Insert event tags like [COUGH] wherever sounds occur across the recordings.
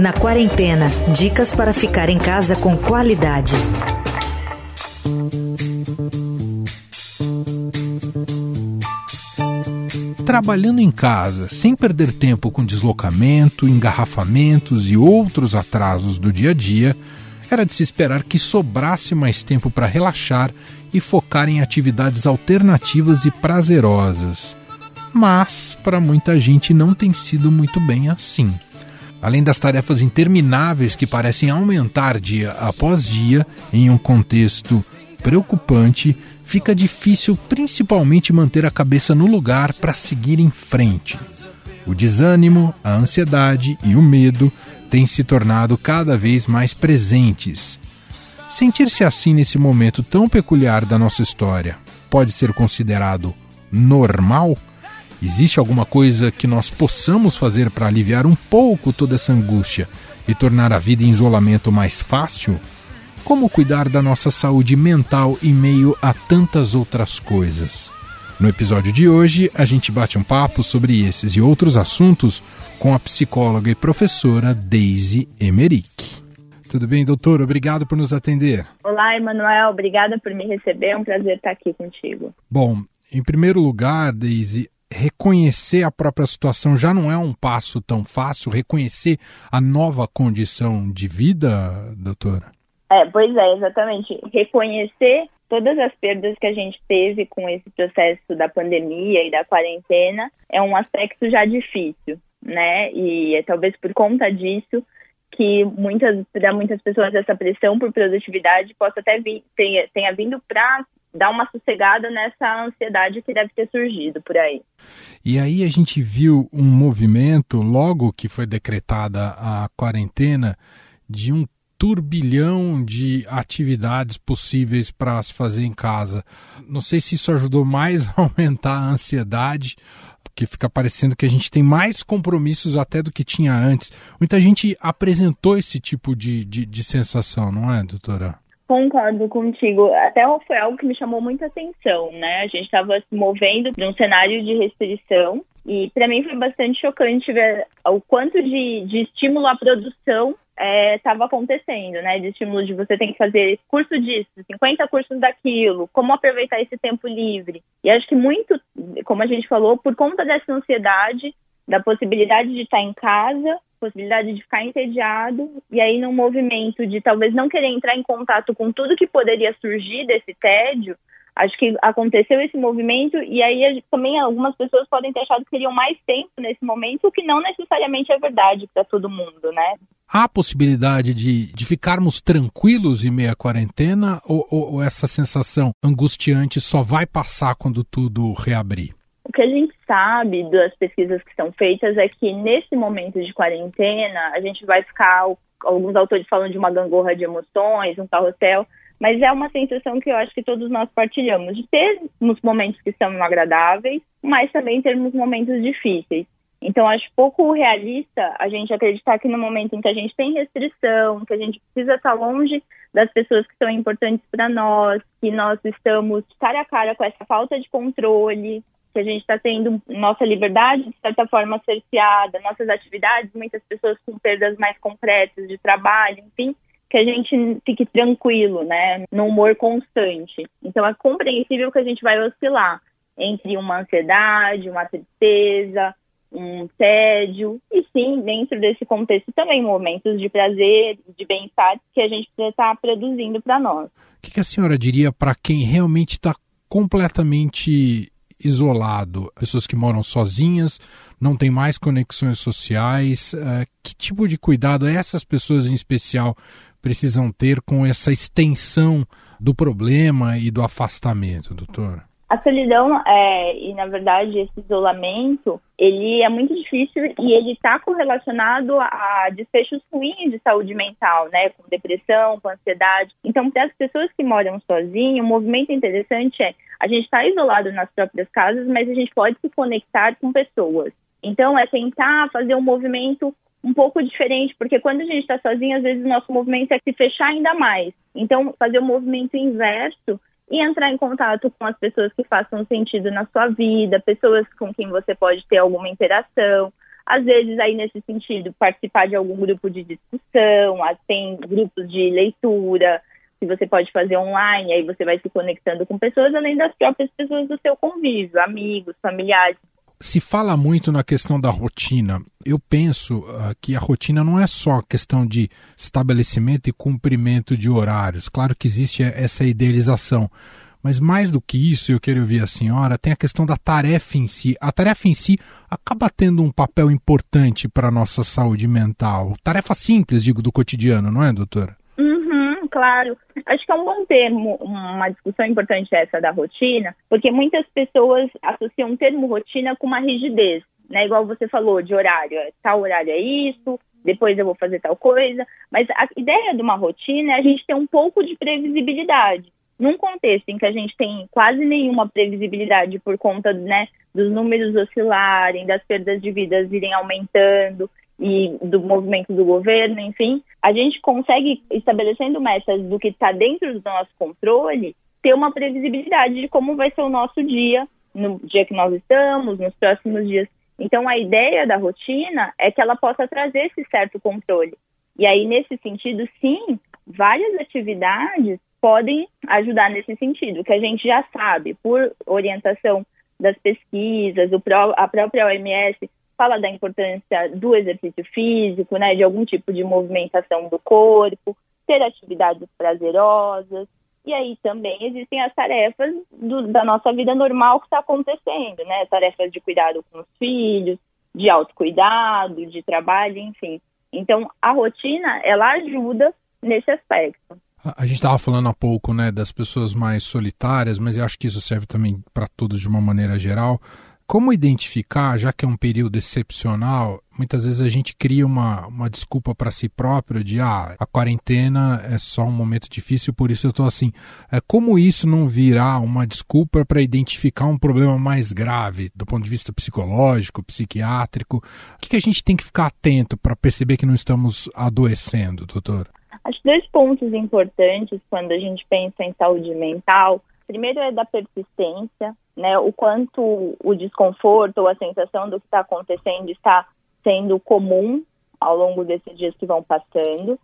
Na quarentena, dicas para ficar em casa com qualidade. Trabalhando em casa, sem perder tempo com deslocamento, engarrafamentos e outros atrasos do dia a dia, era de se esperar que sobrasse mais tempo para relaxar e focar em atividades alternativas e prazerosas. Mas, para muita gente, não tem sido muito bem assim. Além das tarefas intermináveis que parecem aumentar dia após dia, em um contexto preocupante, fica difícil principalmente manter a cabeça no lugar para seguir em frente. O desânimo, a ansiedade e o medo têm se tornado cada vez mais presentes. Sentir-se assim nesse momento tão peculiar da nossa história pode ser considerado normal? Existe alguma coisa que nós possamos fazer para aliviar um pouco toda essa angústia e tornar a vida em isolamento mais fácil? Como cuidar da nossa saúde mental em meio a tantas outras coisas? No episódio de hoje, a gente bate um papo sobre esses e outros assuntos com a psicóloga e professora Daisy Emerick. Tudo bem, doutor? Obrigado por nos atender. Olá, Emanuel. Obrigada por me receber. É um prazer estar aqui contigo. Bom, em primeiro lugar, Daisy, reconhecer a própria situação já não é um passo tão fácil. Reconhecer a nova condição de vida, doutora? É, pois é, exatamente. Reconhecer todas as perdas que a gente teve com esse processo da pandemia e da quarentena é um aspecto já difícil, né? E é talvez por conta disso que muitas para muitas pessoas essa pressão por produtividade possa até vir, tenha, tenha vindo para dar uma sossegada nessa ansiedade que deve ter surgido por aí. E aí a gente viu um movimento logo que foi decretada a quarentena de um turbilhão de atividades possíveis para se fazer em casa. Não sei se isso ajudou mais a [LAUGHS] aumentar a ansiedade, porque fica parecendo que a gente tem mais compromissos até do que tinha antes. Muita gente apresentou esse tipo de, de, de sensação, não é, doutora? Concordo contigo. Até foi algo que me chamou muita atenção, né? A gente estava se movendo num cenário de restrição e para mim foi bastante chocante ver o quanto de, de estímulo à produção estava é, acontecendo, né? De estímulo de você tem que fazer curso disso, 50 cursos daquilo, como aproveitar esse tempo livre. E acho que muito, como a gente falou, por conta dessa ansiedade, da possibilidade de estar em casa, possibilidade de ficar entediado, e aí num movimento de talvez não querer entrar em contato com tudo que poderia surgir desse tédio, acho que aconteceu esse movimento e aí também algumas pessoas podem ter achado que teriam mais tempo nesse momento, o que não necessariamente é verdade para todo mundo, né? Há possibilidade de, de ficarmos tranquilos em meio à quarentena ou, ou, ou essa sensação angustiante só vai passar quando tudo reabrir? O que a gente sabe das pesquisas que são feitas é que nesse momento de quarentena a gente vai ficar, alguns autores falam de uma gangorra de emoções, um carrossel, mas é uma sensação que eu acho que todos nós partilhamos, de termos momentos que são agradáveis, mas também termos momentos difíceis. Então, acho pouco realista a gente acreditar que no momento em que a gente tem restrição, que a gente precisa estar longe das pessoas que são importantes para nós, que nós estamos cara a cara com essa falta de controle, que a gente está tendo nossa liberdade, de certa forma, cerceada, nossas atividades, muitas pessoas com perdas mais concretas de trabalho, enfim, que a gente fique tranquilo, né, no humor constante. Então é compreensível que a gente vai oscilar entre uma ansiedade, uma tristeza, um tédio e sim, dentro desse contexto também momentos de prazer, de bem-estar que a gente precisa estar produzindo para nós. O que, que a senhora diria para quem realmente está completamente isolado, pessoas que moram sozinhas, não têm mais conexões sociais. Uh, que tipo de cuidado essas pessoas em especial precisam ter com essa extensão do problema e do afastamento, doutor? A solidão é, e na verdade esse isolamento, ele é muito difícil e ele está correlacionado a desfechos ruins de saúde mental, né, com depressão, com ansiedade. Então, para as pessoas que moram sozinhas, um movimento interessante é a gente está isolado nas próprias casas, mas a gente pode se conectar com pessoas. Então, é tentar fazer um movimento um pouco diferente, porque quando a gente está sozinho, às vezes o nosso movimento é se fechar ainda mais. Então, fazer o um movimento inverso e entrar em contato com as pessoas que façam sentido na sua vida, pessoas com quem você pode ter alguma interação. às vezes aí nesse sentido participar de algum grupo de discussão, tem grupos de leitura que você pode fazer online, aí você vai se conectando com pessoas além das próprias pessoas do seu convívio, amigos, familiares. Se fala muito na questão da rotina. Eu penso uh, que a rotina não é só questão de estabelecimento e cumprimento de horários. Claro que existe essa idealização, mas mais do que isso, eu quero ouvir a senhora, tem a questão da tarefa em si. A tarefa em si acaba tendo um papel importante para a nossa saúde mental. Tarefa simples, digo, do cotidiano, não é, doutora? Claro. Acho que é um bom termo, uma discussão importante essa da rotina, porque muitas pessoas associam o termo rotina com uma rigidez, né? Igual você falou, de horário. Tal horário é isso, depois eu vou fazer tal coisa. Mas a ideia de uma rotina é a gente ter um pouco de previsibilidade num contexto em que a gente tem quase nenhuma previsibilidade por conta né, dos números oscilarem, das perdas de vidas irem aumentando e do movimento do governo, enfim, a gente consegue, estabelecendo metas do que está dentro do nosso controle, ter uma previsibilidade de como vai ser o nosso dia, no dia que nós estamos, nos próximos dias. Então, a ideia da rotina é que ela possa trazer esse certo controle. E aí, nesse sentido, sim, várias atividades podem ajudar nesse sentido, que a gente já sabe, por orientação das pesquisas, a própria OMS fala da importância do exercício físico, né, de algum tipo de movimentação do corpo, ter atividades prazerosas, e aí também existem as tarefas do, da nossa vida normal que está acontecendo, né, tarefas de cuidado com os filhos, de autocuidado, de trabalho, enfim. Então, a rotina, ela ajuda nesse aspecto. A gente estava falando há pouco né, das pessoas mais solitárias, mas eu acho que isso serve também para todos de uma maneira geral. Como identificar, já que é um período excepcional, muitas vezes a gente cria uma, uma desculpa para si próprio de ah, a quarentena é só um momento difícil, por isso eu estou assim. É, como isso não virar uma desculpa para identificar um problema mais grave do ponto de vista psicológico, psiquiátrico? O que, que a gente tem que ficar atento para perceber que não estamos adoecendo, doutor? Acho dois pontos importantes quando a gente pensa em saúde mental. Primeiro é da persistência, né? O quanto o desconforto ou a sensação do que está acontecendo está sendo comum ao longo desses dias que vão passando.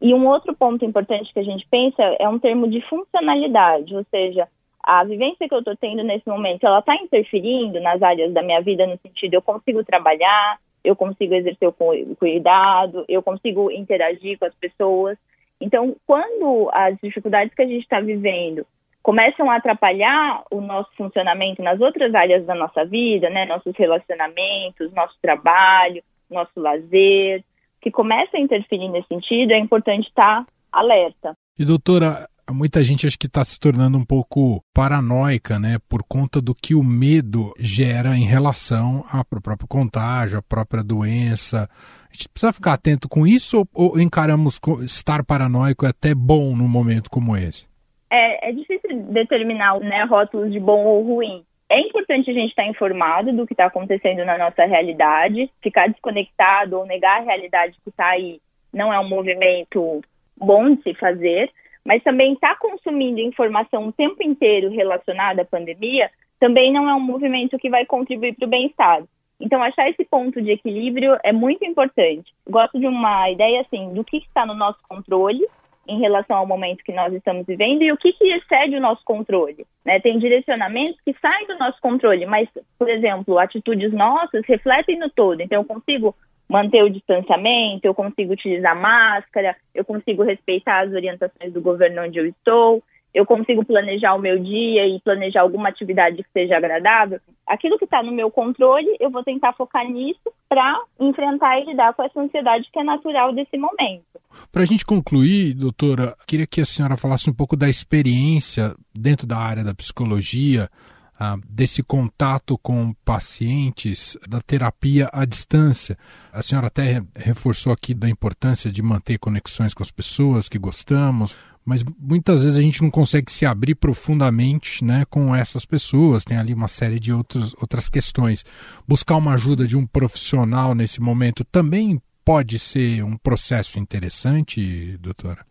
E um outro ponto importante que a gente pensa é um termo de funcionalidade, ou seja, a vivência que eu estou tendo nesse momento, ela está interferindo nas áreas da minha vida no sentido eu consigo trabalhar, eu consigo exercer o cuidado, eu consigo interagir com as pessoas. Então, quando as dificuldades que a gente está vivendo começam a atrapalhar o nosso funcionamento nas outras áreas da nossa vida, né, nossos relacionamentos, nosso trabalho, nosso lazer, que começa a interferir nesse sentido, é importante estar alerta. E doutora, muita gente acho que está se tornando um pouco paranoica, né, por conta do que o medo gera em relação ao próprio contágio, à própria doença. A gente precisa ficar atento com isso ou, encaramos estar paranoico é até bom num momento como esse? É, é difícil determinar né, rótulos de bom ou ruim. É importante a gente estar informado do que está acontecendo na nossa realidade, ficar desconectado ou negar a realidade que está aí não é um movimento bom de se fazer, mas também estar tá consumindo informação o tempo inteiro relacionada à pandemia também não é um movimento que vai contribuir para o bem-estar. Então, achar esse ponto de equilíbrio é muito importante. Gosto de uma ideia assim do que está no nosso controle em relação ao momento que nós estamos vivendo e o que, que excede o nosso controle. Né? Tem direcionamentos que saem do nosso controle, mas, por exemplo, atitudes nossas refletem no todo. Então, eu consigo manter o distanciamento, eu consigo utilizar máscara, eu consigo respeitar as orientações do governo onde eu estou, eu consigo planejar o meu dia e planejar alguma atividade que seja agradável. Aquilo que está no meu controle, eu vou tentar focar nisso para enfrentar e lidar com essa ansiedade que é natural desse momento. Para a gente concluir, doutora, queria que a senhora falasse um pouco da experiência dentro da área da psicologia ah, desse contato com pacientes, da terapia à distância. A senhora até reforçou aqui da importância de manter conexões com as pessoas que gostamos, mas muitas vezes a gente não consegue se abrir profundamente né, com essas pessoas, tem ali uma série de outros, outras questões. Buscar uma ajuda de um profissional nesse momento também pode ser um processo interessante, doutora?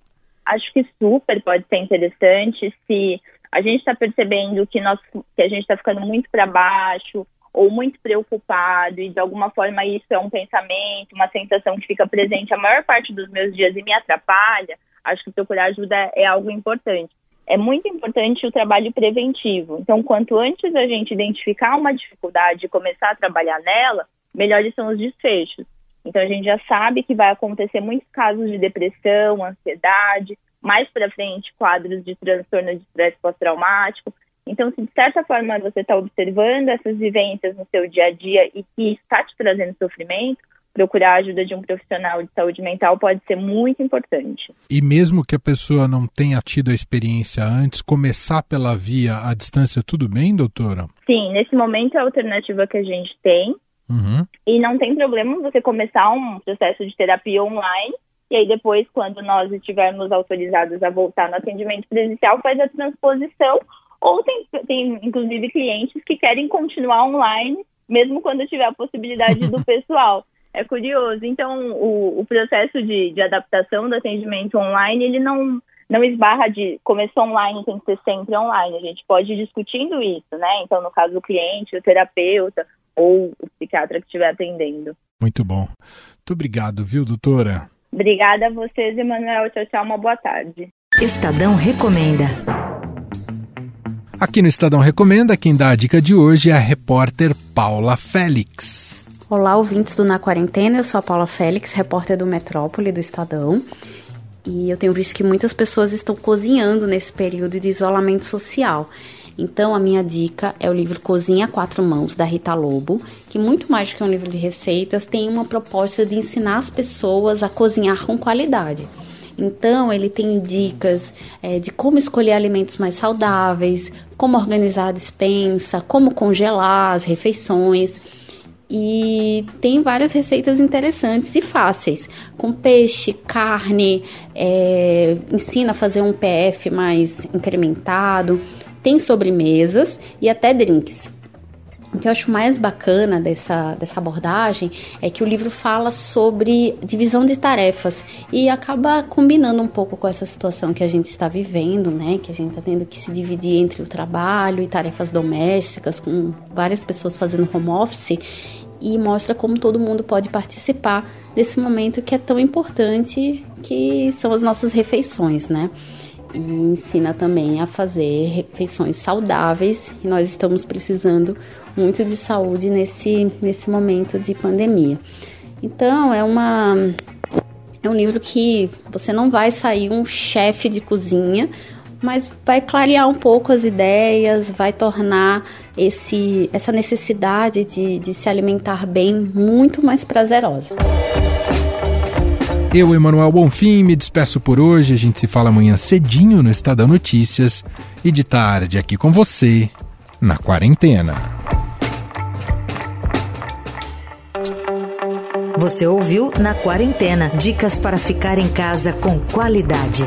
Acho que super pode ser interessante se a gente está percebendo que, nós, que a gente está ficando muito para baixo, ou muito preocupado e de alguma forma isso é um pensamento, uma sensação que fica presente a maior parte dos meus dias e me atrapalha, acho que procurar ajuda é algo importante. É muito importante o trabalho preventivo. Então, quanto antes a gente identificar uma dificuldade e começar a trabalhar nela, melhores são os desfechos. Então, a gente já sabe que vai acontecer muitos casos de depressão, ansiedade, mais para frente, quadros de transtorno de estresse pós-traumático. Então, se de certa forma você está observando essas vivências no seu dia a dia e que está te trazendo sofrimento, procurar a ajuda de um profissional de saúde mental pode ser muito importante. E mesmo que a pessoa não tenha tido a experiência antes, começar pela via à distância, tudo bem, doutora? Sim, nesse momento é a alternativa que a gente tem. Uhum. E não tem problema você começar um processo de terapia online e aí depois, quando nós estivermos autorizados a voltar no atendimento presencial, faz a transposição ou tem, tem, inclusive, clientes que querem continuar online, mesmo quando tiver a possibilidade do [LAUGHS] pessoal. É curioso. Então, o, o processo de, de, adaptação do atendimento online, ele não, não esbarra de começou online, tem que ser sempre online. A gente pode ir discutindo isso, né? Então, no caso do cliente, o terapeuta ou o psiquiatra que estiver atendendo. Muito bom. Muito obrigado, viu, doutora? Obrigada a vocês, Emanuel. Tchau, tchau. Uma boa tarde. Estadão Recomenda. Aqui no Estadão Recomenda, quem dá a dica de hoje é a repórter Paula Félix. Olá, ouvintes do Na Quarentena, eu sou a Paula Félix, repórter do Metrópole do Estadão. E eu tenho visto que muitas pessoas estão cozinhando nesse período de isolamento social. Então, a minha dica é o livro Cozinha a Quatro Mãos, da Rita Lobo, que muito mais do que um livro de receitas, tem uma proposta de ensinar as pessoas a cozinhar com qualidade. Então, ele tem dicas é, de como escolher alimentos mais saudáveis, como organizar a dispensa, como congelar as refeições. E tem várias receitas interessantes e fáceis, com peixe, carne, é, ensina a fazer um PF mais incrementado, tem sobremesas e até drinks. O que eu acho mais bacana dessa, dessa abordagem é que o livro fala sobre divisão de tarefas e acaba combinando um pouco com essa situação que a gente está vivendo, né? Que a gente está tendo que se dividir entre o trabalho e tarefas domésticas, com várias pessoas fazendo home office, e mostra como todo mundo pode participar desse momento que é tão importante, que são as nossas refeições, né? E ensina também a fazer refeições saudáveis. E nós estamos precisando muito de saúde nesse, nesse momento de pandemia. Então, é uma é um livro que você não vai sair um chefe de cozinha, mas vai clarear um pouco as ideias, vai tornar esse, essa necessidade de, de se alimentar bem muito mais prazerosa. Eu, Emanuel Bonfim, me despeço por hoje. A gente se fala amanhã cedinho no Estadão Notícias e de tarde aqui com você na quarentena. Você ouviu Na Quarentena dicas para ficar em casa com qualidade.